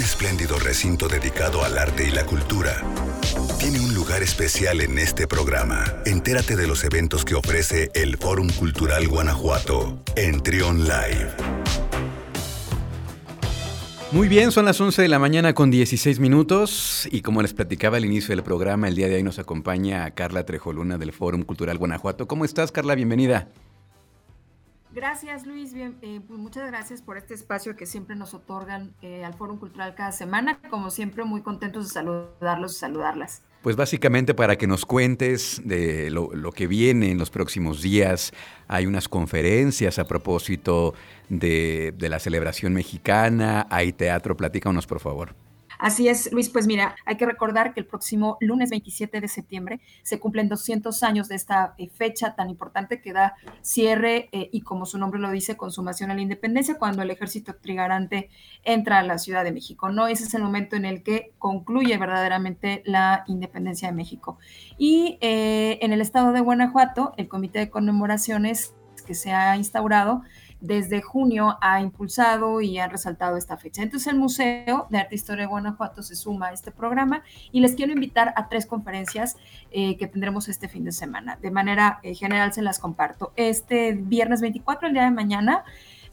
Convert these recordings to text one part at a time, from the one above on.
un espléndido recinto dedicado al arte y la cultura, tiene un lugar especial en este programa. Entérate de los eventos que ofrece el Fórum Cultural Guanajuato en Trion Live. Muy bien, son las 11 de la mañana con 16 minutos y como les platicaba al inicio del programa, el día de hoy nos acompaña Carla Trejoluna del Fórum Cultural Guanajuato. ¿Cómo estás, Carla? Bienvenida. Gracias, Luis. Bien, eh, pues muchas gracias por este espacio que siempre nos otorgan eh, al Fórum Cultural cada semana. Como siempre, muy contentos de saludarlos y saludarlas. Pues básicamente para que nos cuentes de lo, que viene en los próximos días. Hay unas conferencias a propósito de la celebración mexicana, hay teatro. Platícanos, por favor. Así es, Luis, pues mira, hay que recordar que el próximo lunes 27 de septiembre se cumplen 200 años de esta eh, fecha tan importante que da cierre eh, y como su nombre lo dice, consumación a la independencia cuando el ejército trigarante entra a la Ciudad de México, ¿no? Ese es el momento en el que concluye verdaderamente la independencia de México. Y eh, en el estado de Guanajuato, el comité de conmemoraciones que se ha instaurado desde junio ha impulsado y ha resaltado esta fecha. Entonces el Museo de Arte e Historia de Guanajuato se suma a este programa y les quiero invitar a tres conferencias eh, que tendremos este fin de semana. De manera eh, general se las comparto. Este viernes 24, el día de mañana,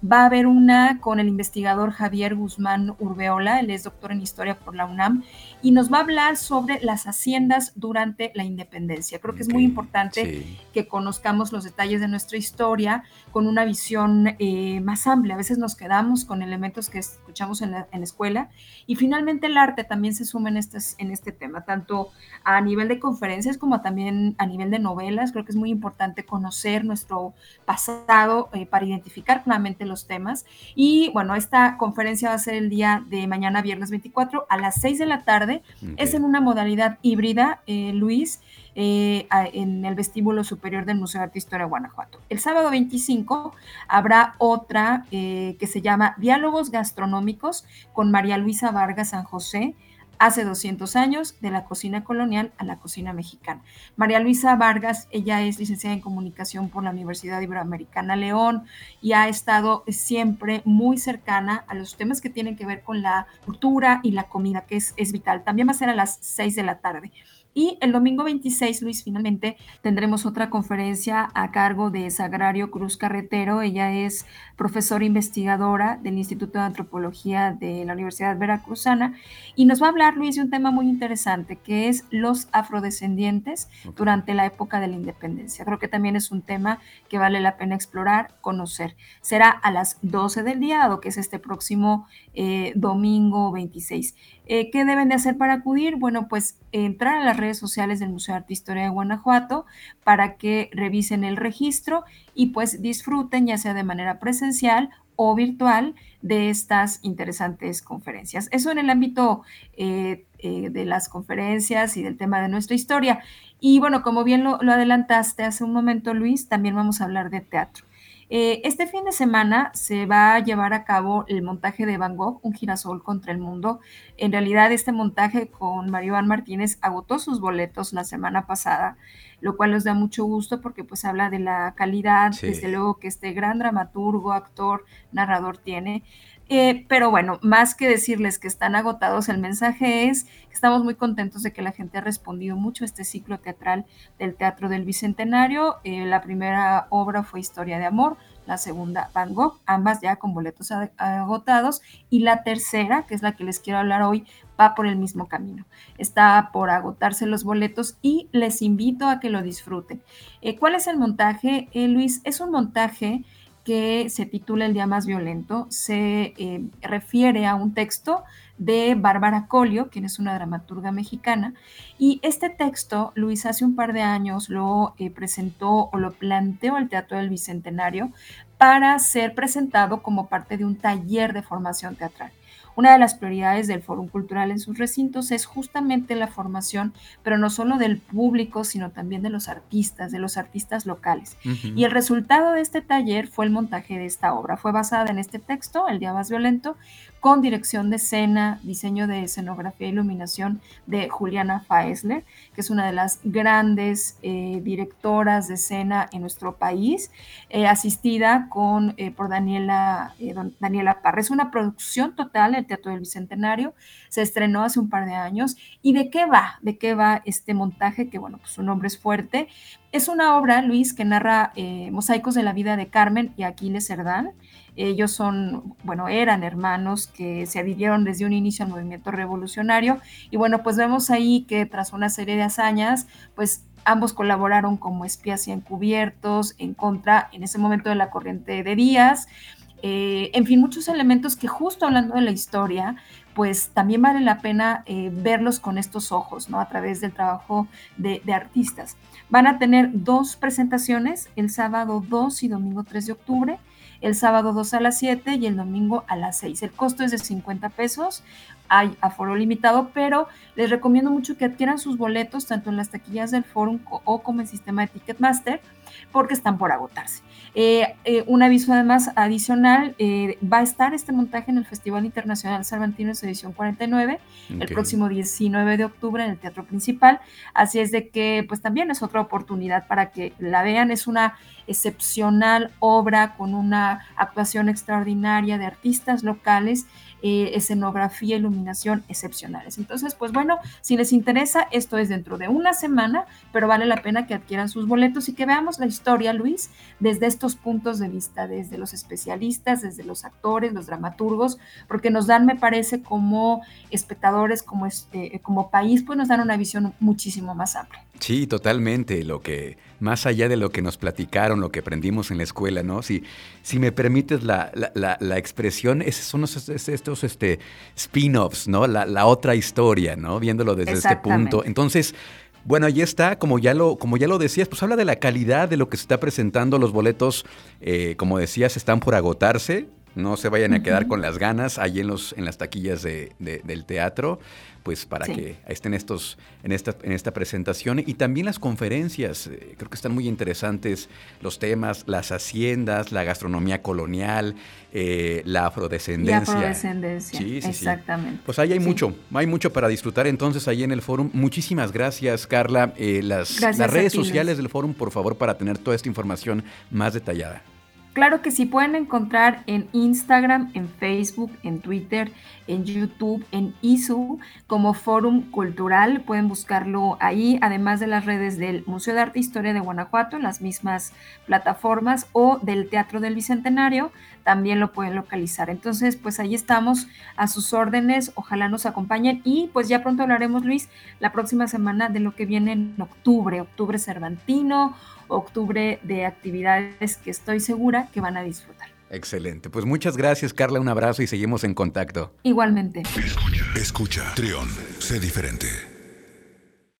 Va a haber una con el investigador Javier Guzmán Urbeola, él es doctor en historia por la UNAM, y nos va a hablar sobre las haciendas durante la independencia. Creo que es muy importante que conozcamos los detalles de nuestra historia con una visión eh, más amplia. A veces nos quedamos con elementos que escuchamos en la, escuela y finalmente el arte también se suma en, este, en este tema, tanto a nivel de conferencias como también a nivel de novelas. Creo que es muy importante conocer nuestro pasado eh, para identificar claramente los temas. Y bueno, esta conferencia va a ser el día de mañana, viernes 24, a las 6 de la tarde. Es en una modalidad híbrida, eh, Luis. Eh, en el vestíbulo superior del Museo de Arte e Historia de Guanajuato. El sábado 25 habrá otra eh, que se llama Diálogos Gastronómicos con María Luisa Vargas San José, hace 200 años, de la cocina colonial a la cocina mexicana. María Luisa Vargas, ella es licenciada en comunicación por la Universidad Iberoamericana León y ha estado siempre muy cercana a los temas que tienen que ver con la cultura y la comida, que es, es vital. También va a ser a las 6 de la tarde. Y el domingo 26, Luis, finalmente tendremos otra conferencia a cargo de Sagrario Cruz Carretero. Ella es profesora investigadora del Instituto de Antropología de la Universidad Veracruzana y nos va a hablar, Luis, de un tema muy interesante que es los afrodescendientes durante la época de la independencia. Creo que también es un tema que vale la pena explorar, conocer. Será a las 12 del día, dado que es este próximo eh, domingo 26. Eh, ¿Qué deben de hacer para acudir? Bueno, pues entrar a las redes sociales del Museo de Arte e Historia de Guanajuato para que revisen el registro y pues disfruten ya sea de manera presencial o virtual de estas interesantes conferencias. Eso en el ámbito eh, eh, de las conferencias y del tema de nuestra historia. Y bueno, como bien lo adelantaste hace un momento, Luis, también vamos a hablar de teatro. Eh, este fin de semana se va a llevar a cabo el montaje de Van Gogh, Un girasol contra el mundo. En realidad, este montaje con Mario Van Martínez agotó sus boletos la semana pasada, lo cual nos da mucho gusto porque pues habla de la calidad, desde luego, que este gran dramaturgo, actor, narrador tiene. Eh, pero bueno, más que decirles que están agotados, el mensaje es que estamos muy contentos de que la gente ha respondido mucho a este ciclo teatral del Teatro del Bicentenario. Eh, la primera obra fue Historia de Amor, la segunda Van Gogh, ambas ya con boletos agotados, y la tercera, que es la que les quiero hablar hoy, va por el mismo camino. Está por agotarse los boletos y les invito a que lo disfruten. Eh, ¿Cuál es el montaje, Luis? Es un montaje que se titula El Día Más Violento, se eh, refiere a un texto de Bárbara Colio, quien es una dramaturga mexicana, y este texto, Luis, hace un par de años lo eh, presentó o lo planteó al Teatro del Bicentenario para ser presentado como parte de un taller de formación teatral. Una de las prioridades del Foro Cultural en sus recintos es justamente la formación, pero no solo del público, sino también de los artistas, de los artistas locales. Y el resultado de este taller fue el montaje de esta obra. Fue basada en este texto, El Día Más Violento, con dirección de escena, diseño de escenografía e iluminación de Juliana Faesler, que es una de las grandes eh, directoras de escena en nuestro país, eh, asistida con, eh, por Daniela, Daniela Parra. Es una producción total, el Teatro del Bicentenario, se estrenó hace un par de años. ¿Y de qué va? ¿De qué va este montaje? Que bueno, pues su nombre es fuerte. Es una obra, Luis, que narra mosaicos de la vida de Carmen y Aquiles Cerdán. Ellos son, bueno, eran hermanos que se adhirieron desde un inicio al movimiento revolucionario y bueno, pues vemos ahí que tras una serie de hazañas, pues ambos colaboraron como espías y encubiertos en contra en ese momento de la corriente de Díaz. Eh, en fin, muchos elementos que justo hablando de la historia, pues también vale la pena eh, verlos con estos ojos, ¿no? A través del trabajo de, de, artistas. Van a tener dos presentaciones, el sábado 2 y domingo 3 de octubre el sábado 2 a las 7 y el domingo a las 6. El costo es de 50 pesos, hay aforo limitado, pero les recomiendo mucho que adquieran sus boletos tanto en las taquillas del Forum o como en sistema de Ticketmaster, porque están por agotarse. Eh, eh, un aviso además adicional, eh, va a estar este montaje en el Festival Internacional Cervantinos edición 49, el próximo 19 de octubre en el Teatro Principal, así es de que pues también es otra oportunidad para que la vean, es una excepcional obra con una actuación extraordinaria de artistas locales escenografía, iluminación excepcionales. Entonces, pues bueno, si les interesa, esto es dentro de una semana, pero vale la pena que adquieran sus boletos y que veamos la historia, Luis, desde estos puntos de vista, desde los especialistas, desde los actores, los dramaturgos, porque nos dan, me parece, como espectadores, como, este, como país, pues nos dan una visión muchísimo más amplia. Sí, totalmente. Lo que, más allá de lo que nos platicaron, lo que aprendimos en la escuela, ¿no? Si, si me permites la, la, la, expresión, esos son estos este, spin-offs, ¿no? La, otra historia, ¿no? Viéndolo desde este punto. Entonces, bueno, ahí está, como ya lo, como ya lo decías, pues habla de la calidad de lo que se está presentando. Los boletos, eh, como decías, están por agotarse. No se vayan a quedar con las ganas ahí en, los, en las taquillas de, del teatro pues para que estén estos en esta, en esta presentación y también las conferencias. Eh, creo que están muy interesantes los temas, las haciendas, la gastronomía colonial, eh, la afrodescendencia. La afrodescendencia, sí, sí, exactamente. Pues ahí hay mucho, hay mucho para disfrutar entonces ahí en el foro. Muchísimas gracias, Carla. Eh, las, las redes sociales del foro, por favor, para tener toda esta información más detallada. Claro que sí, pueden encontrar en Instagram, en Facebook, en Twitter, en YouTube, en ISU como Fórum Cultural. Pueden buscarlo ahí, además de las redes del Museo de Arte e Historia de Guanajuato, en las mismas plataformas, o del Teatro del Bicentenario, también lo pueden localizar. Entonces, pues ahí estamos a sus órdenes. Ojalá nos acompañen y pues ya pronto hablaremos, Luis, la próxima semana de lo que viene en octubre, octubre cervantino octubre de actividades que estoy segura que van a disfrutar. Excelente. Pues muchas gracias, Carla. Un abrazo y seguimos en contacto. Igualmente. Escucha, escucha. Trión, sé diferente.